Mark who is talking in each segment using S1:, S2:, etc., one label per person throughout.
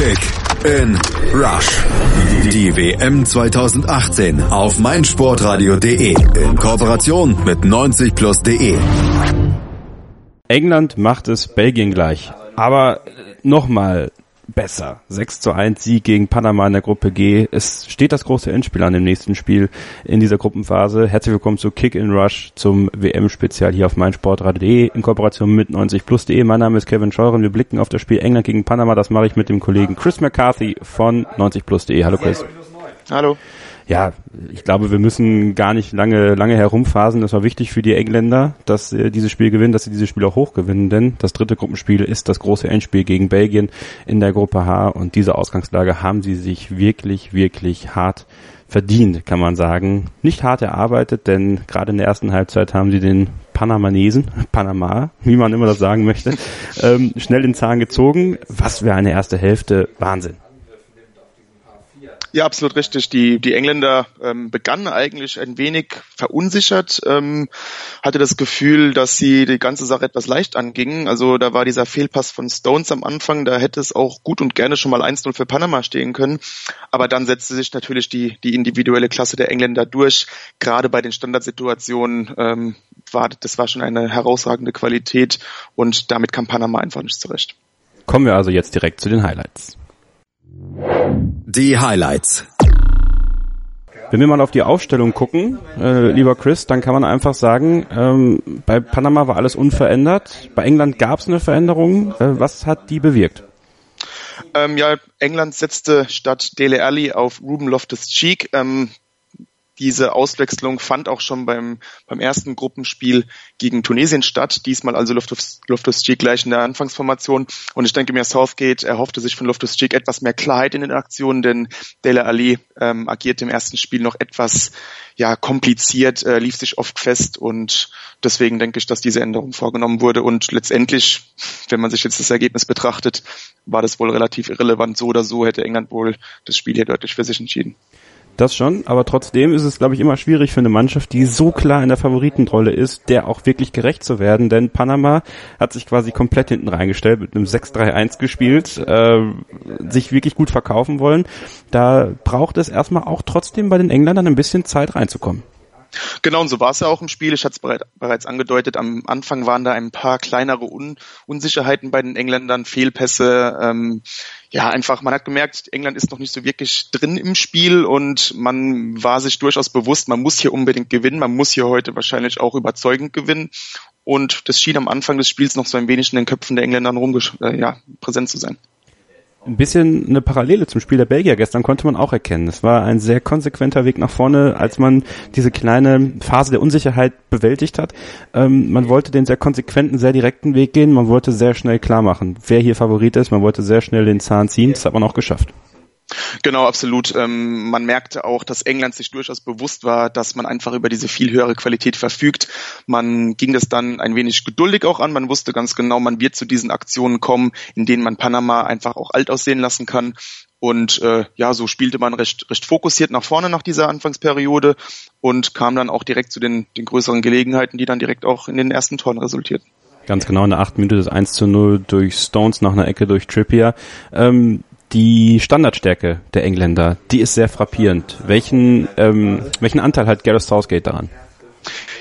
S1: Kick in Rush. Die WM 2018 auf meinsportradio.de in Kooperation mit 90plus.de.
S2: England macht es Belgien gleich. Aber nochmal, besser. 6 zu 1 Sieg gegen Panama in der Gruppe G. Es steht das große Endspiel an dem nächsten Spiel in dieser Gruppenphase. Herzlich willkommen zu Kick in Rush zum WM-Spezial hier auf meinsportradio.de in Kooperation mit 90plus.de. Mein Name ist Kevin Scheuren. Wir blicken auf das Spiel England gegen Panama. Das mache ich mit dem Kollegen Chris McCarthy von 90plus.de. Hallo Chris.
S3: Hallo
S2: ja, ich glaube, wir müssen gar nicht lange, lange herumphasen. Das war wichtig für die Engländer, dass sie dieses Spiel gewinnen, dass sie dieses Spiel auch hochgewinnen, denn das dritte Gruppenspiel ist das große Endspiel gegen Belgien in der Gruppe H und diese Ausgangslage haben sie sich wirklich, wirklich hart verdient, kann man sagen. Nicht hart erarbeitet, denn gerade in der ersten Halbzeit haben sie den Panamanesen, Panama, wie man immer das sagen möchte, ähm, schnell in Zahn gezogen. Was für eine erste Hälfte, Wahnsinn.
S3: Ja, absolut richtig. Die, die Engländer ähm, begannen eigentlich ein wenig verunsichert, ähm, hatte das Gefühl, dass sie die ganze Sache etwas leicht angingen. Also da war dieser Fehlpass von Stones am Anfang, da hätte es auch gut und gerne schon mal 1-0 für Panama stehen können. Aber dann setzte sich natürlich die, die individuelle Klasse der Engländer durch. Gerade bei den Standardsituationen ähm, war das war schon eine herausragende Qualität und damit kam Panama einfach nicht zurecht.
S2: Kommen wir also jetzt direkt zu den Highlights.
S1: Die Highlights.
S2: Wenn wir mal auf die Aufstellung gucken, äh, lieber Chris, dann kann man einfach sagen, ähm, bei Panama war alles unverändert. Bei England gab es eine Veränderung. Äh, was hat die bewirkt?
S3: Ähm, ja, England setzte statt Dele Alli auf Ruben Loftus-Cheek. Ähm, diese Auswechslung fand auch schon beim, beim ersten Gruppenspiel gegen Tunesien statt. Diesmal also Loftus, Loftus-Cheek gleich in der Anfangsformation. Und ich denke mir, Southgate erhoffte sich von Loftus-Cheek etwas mehr Klarheit in den Aktionen, denn Dele Ali ähm, agierte im ersten Spiel noch etwas ja kompliziert, äh, lief sich oft fest und deswegen denke ich, dass diese Änderung vorgenommen wurde. Und letztendlich, wenn man sich jetzt das Ergebnis betrachtet, war das wohl relativ irrelevant. So oder so hätte England wohl das Spiel hier deutlich für sich entschieden.
S2: Das schon, aber trotzdem ist es, glaube ich, immer schwierig für eine Mannschaft, die so klar in der Favoritenrolle ist, der auch wirklich gerecht zu werden, denn Panama hat sich quasi komplett hinten reingestellt, mit einem 6-3-1 gespielt, äh, sich wirklich gut verkaufen wollen. Da braucht es erstmal auch trotzdem bei den Engländern ein bisschen Zeit reinzukommen.
S3: Genau, und so war es ja auch im Spiel. Ich hatte es bereits angedeutet. Am Anfang waren da ein paar kleinere Un Unsicherheiten bei den Engländern, Fehlpässe. Ähm, ja, einfach, man hat gemerkt, England ist noch nicht so wirklich drin im Spiel und man war sich durchaus bewusst, man muss hier unbedingt gewinnen. Man muss hier heute wahrscheinlich auch überzeugend gewinnen. Und das schien am Anfang des Spiels noch so ein wenig in den Köpfen der Engländer rumges äh, ja, präsent zu sein.
S2: Ein bisschen eine Parallele zum Spiel der Belgier gestern konnte man auch erkennen. Es war ein sehr konsequenter Weg nach vorne, als man diese kleine Phase der Unsicherheit bewältigt hat. Ähm, man wollte den sehr konsequenten, sehr direkten Weg gehen. Man wollte sehr schnell klar machen, wer hier Favorit ist. Man wollte sehr schnell den Zahn ziehen. Das hat man auch geschafft.
S3: Genau, absolut. Ähm, man merkte auch, dass England sich durchaus bewusst war, dass man einfach über diese viel höhere Qualität verfügt. Man ging das dann ein wenig geduldig auch an. Man wusste ganz genau, man wird zu diesen Aktionen kommen, in denen man Panama einfach auch alt aussehen lassen kann. Und äh, ja, so spielte man recht, recht fokussiert nach vorne nach dieser Anfangsperiode und kam dann auch direkt zu den, den größeren Gelegenheiten, die dann direkt auch in den ersten Toren resultierten.
S2: Ganz genau, in der achten Minute das 1 zu 0 durch Stones nach einer Ecke durch Trippier. Ähm, die Standardstärke der Engländer, die ist sehr frappierend. Welchen, ähm, welchen Anteil hat Gareth Southgate daran?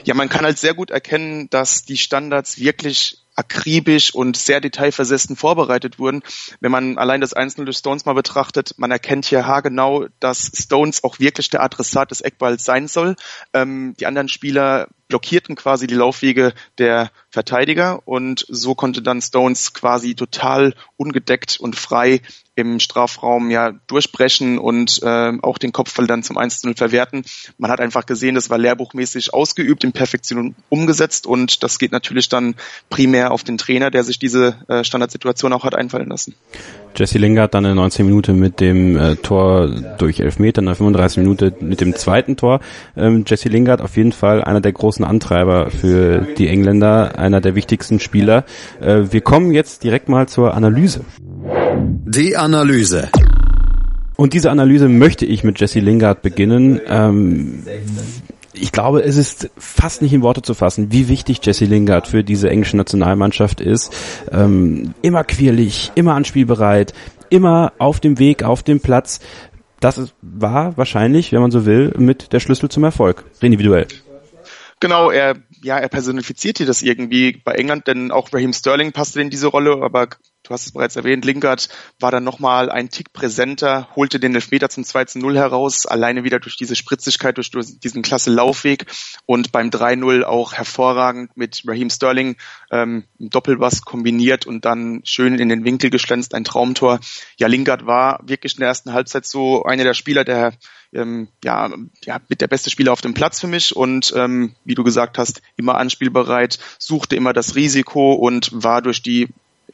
S3: Ja, man kann halt sehr gut erkennen, dass die Standards wirklich akribisch und sehr detailversessen vorbereitet wurden. Wenn man allein das Einzelne durch Stones mal betrachtet, man erkennt hier haargenau, dass Stones auch wirklich der Adressat des Eckballs sein soll. Ähm, die anderen Spieler blockierten quasi die Laufwege der Verteidiger und so konnte dann Stones quasi total ungedeckt und frei im Strafraum ja durchbrechen und äh, auch den Kopfball dann zum 1-0 verwerten. Man hat einfach gesehen, das war lehrbuchmäßig ausgeübt, in Perfektion umgesetzt und das geht natürlich dann primär auf den Trainer, der sich diese äh, Standardsituation auch hat einfallen lassen.
S2: Jesse Lingard dann in 19 Minuten mit dem äh, Tor durch Elfmeter, in der 35 Minute mit dem zweiten Tor. Ähm, Jesse Lingard auf jeden Fall einer der großen Antreiber für die Engländer, einer der wichtigsten Spieler. Äh, wir kommen jetzt direkt mal zur Analyse.
S1: Die Analyse.
S2: Und diese Analyse möchte ich mit Jesse Lingard beginnen. Ähm, ich glaube, es ist fast nicht in Worte zu fassen, wie wichtig Jesse Lingard für diese englische Nationalmannschaft ist. Ähm, immer quirlig, immer anspielbereit, immer auf dem Weg, auf dem Platz. Das war wahrscheinlich, wenn man so will, mit der Schlüssel zum Erfolg, individuell.
S3: Genau, er, ja, er personifizierte das irgendwie bei England, denn auch Raheem Sterling passte in diese Rolle, aber du hast es bereits erwähnt, Lingard war dann nochmal ein Tick präsenter, holte den Elfmeter zum 2 zu 0 heraus, alleine wieder durch diese Spritzigkeit, durch diesen klasse Laufweg und beim 3-0 auch hervorragend mit Raheem Sterling ähm, Doppelbass kombiniert und dann schön in den Winkel geschlänzt, ein Traumtor. Ja, Lingard war wirklich in der ersten Halbzeit so einer der Spieler, der ähm, ja, ja, mit der beste Spieler auf dem Platz für mich und ähm, wie du gesagt hast, immer anspielbereit, suchte immer das Risiko und war durch die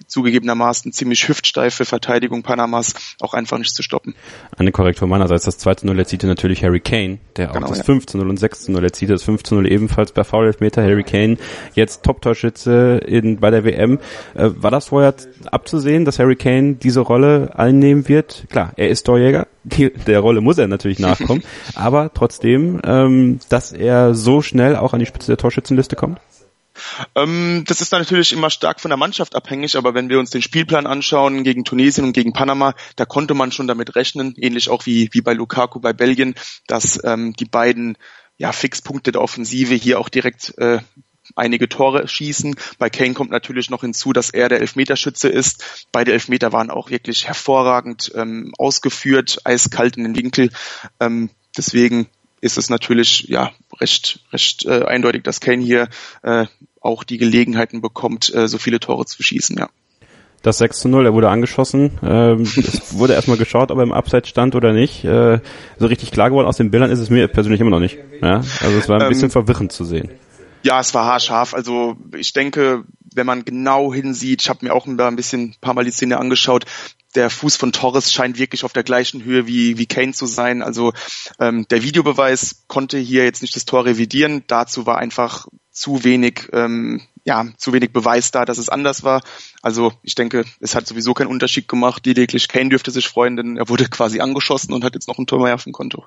S3: zugegebenermaßen ziemlich hüftsteife Verteidigung Panamas auch einfach nicht zu stoppen.
S2: Eine Korrektur meinerseits, das 2 0 erzielte natürlich Harry Kane, der genau, auch das ja. 5 0 und 6 0 erzielte, das 5 0 ebenfalls bei Foul. Harry Kane jetzt Top-Torschütze in, bei der WM. Äh, war das vorher abzusehen, dass Harry Kane diese Rolle einnehmen wird? Klar, er ist Torjäger, die, der Rolle muss er natürlich nachkommen, aber trotzdem, ähm, dass er so schnell auch an die Spitze der Torschützenliste kommt?
S3: Ähm, das ist natürlich immer stark von der Mannschaft abhängig, aber wenn wir uns den Spielplan anschauen gegen Tunesien und gegen Panama, da konnte man schon damit rechnen, ähnlich auch wie, wie bei Lukaku bei Belgien, dass ähm, die beiden ja, Fixpunkte der Offensive hier auch direkt äh, einige Tore schießen. Bei Kane kommt natürlich noch hinzu, dass er der Elfmeterschütze ist. Beide Elfmeter waren auch wirklich hervorragend ähm, ausgeführt, eiskalt in den Winkel. Ähm, deswegen ist es natürlich ja recht recht äh, eindeutig, dass Kane hier äh, auch die Gelegenheiten bekommt, äh, so viele Tore zu schießen, ja.
S2: Das 6 zu 0, er wurde angeschossen. Ähm, es wurde erstmal geschaut, ob er im Abseits stand oder nicht. Äh, so richtig klar geworden aus den Bildern ist es mir persönlich immer noch nicht. Ja? Also es war ein ähm, bisschen verwirrend zu sehen.
S3: Ja, es war haarscharf. Also ich denke, wenn man genau hinsieht, ich habe mir auch ein bisschen ein paar Mal die Szene angeschaut, der Fuß von Torres scheint wirklich auf der gleichen Höhe wie, wie Kane zu sein. Also ähm, der Videobeweis konnte hier jetzt nicht das Tor revidieren. Dazu war einfach zu wenig, ähm, ja, zu wenig Beweis da, dass es anders war. Also ich denke, es hat sowieso keinen Unterschied gemacht. Lediglich Kane dürfte sich freuen, denn er wurde quasi angeschossen und hat jetzt noch ein Tor mehr auf dem Konto.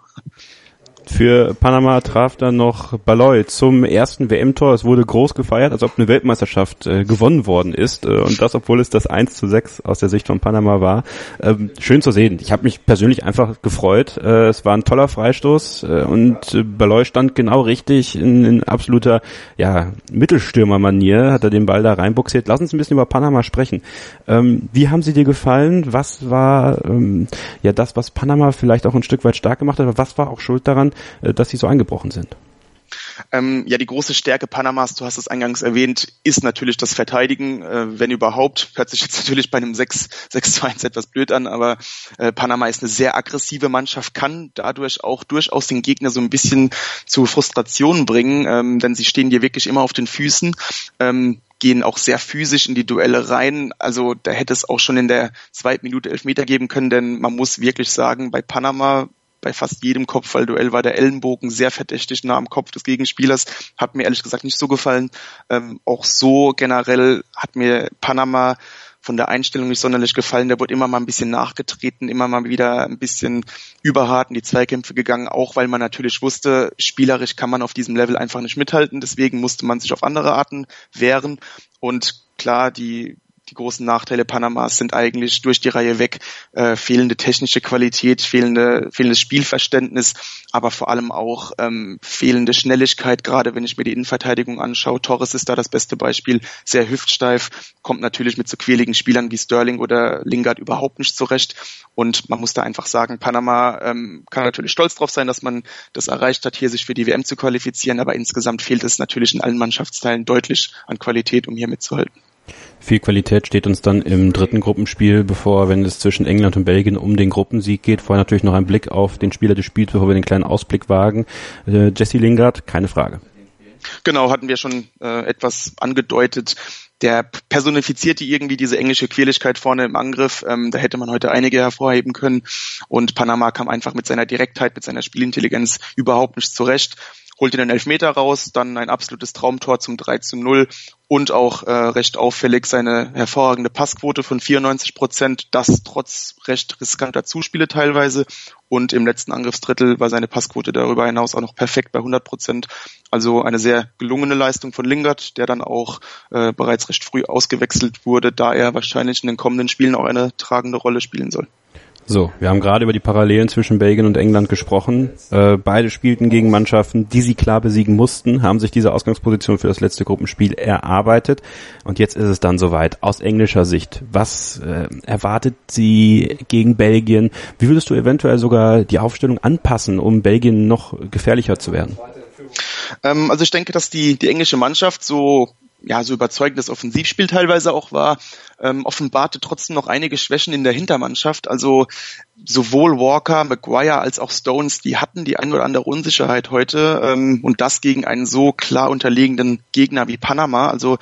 S2: Für Panama traf dann noch Baloy zum ersten WM-Tor. Es wurde groß gefeiert, als ob eine Weltmeisterschaft äh, gewonnen worden ist. Äh, und das, obwohl es das 1 zu 6 aus der Sicht von Panama war. Ähm, schön zu sehen. Ich habe mich persönlich einfach gefreut. Äh, es war ein toller Freistoß äh, und äh, Baloy stand genau richtig in, in absoluter ja, Mittelstürmer-Manier, hat er den Ball da reinbuxiert. Lass uns ein bisschen über Panama sprechen. Ähm, wie haben sie dir gefallen? Was war ähm, ja das, was Panama vielleicht auch ein Stück weit stark gemacht hat, aber was war auch schuld daran, dass sie so eingebrochen sind?
S3: Ähm, ja, die große Stärke Panamas, du hast es eingangs erwähnt, ist natürlich das Verteidigen, äh, wenn überhaupt. Hört sich jetzt natürlich bei einem 6, 6 2 1 etwas blöd an, aber äh, Panama ist eine sehr aggressive Mannschaft, kann dadurch auch durchaus den Gegner so ein bisschen zu Frustrationen bringen, ähm, denn sie stehen dir wirklich immer auf den Füßen. Ähm, gehen auch sehr physisch in die Duelle rein. Also da hätte es auch schon in der zweiten Minute Elfmeter geben können, denn man muss wirklich sagen, bei Panama bei fast jedem Kopfballduell war der Ellenbogen sehr verdächtig nah am Kopf des Gegenspielers. Hat mir ehrlich gesagt nicht so gefallen. Ähm, auch so generell hat mir Panama von der Einstellung nicht sonderlich gefallen. Der wurde immer mal ein bisschen nachgetreten, immer mal wieder ein bisschen überhart in die Zweikämpfe gegangen, auch weil man natürlich wusste, spielerisch kann man auf diesem Level einfach nicht mithalten. Deswegen musste man sich auf andere Arten wehren. Und klar, die die großen Nachteile Panamas sind eigentlich durch die Reihe weg äh, fehlende technische Qualität, fehlende, fehlendes Spielverständnis, aber vor allem auch ähm, fehlende Schnelligkeit, gerade wenn ich mir die Innenverteidigung anschaue. Torres ist da das beste Beispiel, sehr hüftsteif, kommt natürlich mit so quäligen Spielern wie Sterling oder Lingard überhaupt nicht zurecht. Und man muss da einfach sagen, Panama ähm, kann natürlich stolz drauf sein, dass man das erreicht hat, hier sich für die WM zu qualifizieren, aber insgesamt fehlt es natürlich in allen Mannschaftsteilen deutlich an Qualität, um hier mitzuhalten.
S2: Viel Qualität steht uns dann im dritten Gruppenspiel bevor, wenn es zwischen England und Belgien um den Gruppensieg geht. Vorher natürlich noch ein Blick auf den Spieler des Spiels, bevor wir den kleinen Ausblick wagen. Äh, Jesse Lingard, keine Frage.
S3: Genau, hatten wir schon äh, etwas angedeutet. Der personifizierte irgendwie diese englische Quirligkeit vorne im Angriff. Ähm, da hätte man heute einige hervorheben können. Und Panama kam einfach mit seiner Direktheit, mit seiner Spielintelligenz überhaupt nicht zurecht. Holt ihn den Elfmeter raus, dann ein absolutes Traumtor zum 3 zu 0 und auch äh, recht auffällig seine hervorragende Passquote von 94 Prozent, das trotz recht riskanter Zuspiele teilweise. Und im letzten Angriffsdrittel war seine Passquote darüber hinaus auch noch perfekt bei 100 Prozent. Also eine sehr gelungene Leistung von Lingard, der dann auch äh, bereits recht früh ausgewechselt wurde, da er wahrscheinlich in den kommenden Spielen auch eine tragende Rolle spielen soll.
S2: So, wir haben gerade über die Parallelen zwischen Belgien und England gesprochen. Äh, beide spielten gegen Mannschaften, die sie klar besiegen mussten, haben sich diese Ausgangsposition für das letzte Gruppenspiel erarbeitet. Und jetzt ist es dann soweit. Aus englischer Sicht, was äh, erwartet sie gegen Belgien? Wie würdest du eventuell sogar die Aufstellung anpassen, um Belgien noch gefährlicher zu werden?
S3: Ähm, also ich denke, dass die, die englische Mannschaft so ja, so überzeugendes Offensivspiel teilweise auch war, ähm, offenbarte trotzdem noch einige Schwächen in der Hintermannschaft. Also sowohl Walker, Maguire als auch Stones, die hatten die ein oder andere Unsicherheit heute ähm, und das gegen einen so klar unterlegenen Gegner wie Panama. Also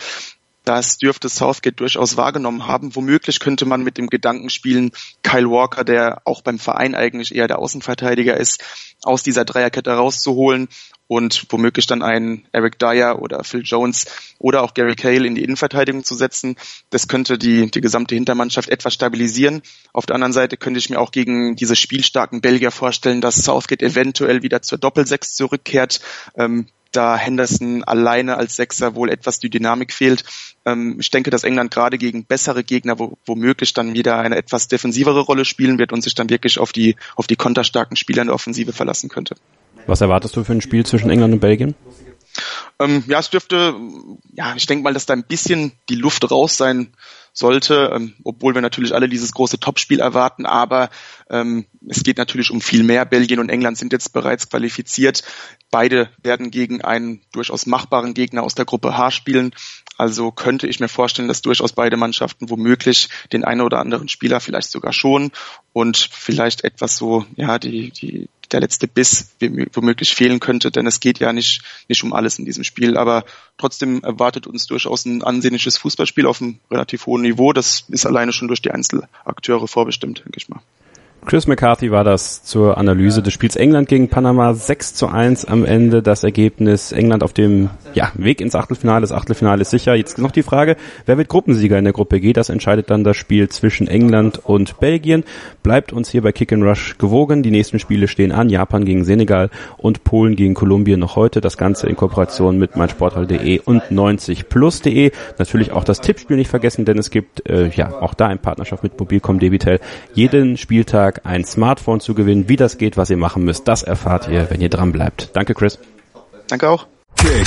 S3: das dürfte Southgate durchaus wahrgenommen haben. Womöglich könnte man mit dem Gedanken spielen, Kyle Walker, der auch beim Verein eigentlich eher der Außenverteidiger ist, aus dieser Dreierkette rauszuholen und womöglich dann einen Eric Dyer oder Phil Jones oder auch Gary Cale in die Innenverteidigung zu setzen. Das könnte die, die gesamte Hintermannschaft etwas stabilisieren. Auf der anderen Seite könnte ich mir auch gegen diese spielstarken Belgier vorstellen, dass Southgate eventuell wieder zur Doppelsechs zurückkehrt. Ähm, da Henderson alleine als Sechser wohl etwas die Dynamik fehlt. Ähm, ich denke, dass England gerade gegen bessere Gegner wo, womöglich dann wieder eine etwas defensivere Rolle spielen wird und sich dann wirklich auf die, auf die konterstarken Spieler in der Offensive verlassen könnte.
S2: Was erwartest du für ein Spiel zwischen England und Belgien?
S3: Ähm, ja, es dürfte, ja, ich denke mal, dass da ein bisschen die Luft raus sein sollte, ähm, obwohl wir natürlich alle dieses große Topspiel erwarten, aber ähm, es geht natürlich um viel mehr. Belgien und England sind jetzt bereits qualifiziert. Beide werden gegen einen durchaus machbaren Gegner aus der Gruppe H spielen. Also könnte ich mir vorstellen, dass durchaus beide Mannschaften womöglich den einen oder anderen Spieler vielleicht sogar schon und vielleicht etwas so, ja, die, die, der letzte Biss womöglich fehlen könnte, denn es geht ja nicht, nicht um alles in diesem Spiel. Aber trotzdem erwartet uns durchaus ein ansehnliches Fußballspiel auf einem relativ hohen Niveau. Das ist alleine schon durch die Einzelakteure vorbestimmt, denke ich mal.
S2: Chris McCarthy war das zur Analyse des Spiels England gegen Panama 6 zu 1 am Ende. Das Ergebnis England auf dem ja, Weg ins Achtelfinale. Das Achtelfinale ist sicher. Jetzt noch die Frage, wer wird Gruppensieger in der Gruppe G? Das entscheidet dann das Spiel zwischen England und Belgien. Bleibt uns hier bei Kick and Rush gewogen. Die nächsten Spiele stehen an. Japan gegen Senegal und Polen gegen Kolumbien noch heute. Das Ganze in Kooperation mit meinsporthall.de und 90plus.de. Natürlich auch das Tippspiel nicht vergessen, denn es gibt äh, ja auch da in Partnerschaft mit Mobilcom Debitel jeden Spieltag ein Smartphone zu gewinnen. Wie das geht, was ihr machen müsst, das erfahrt ihr, wenn ihr dran bleibt. Danke, Chris.
S3: Danke auch.
S1: Kick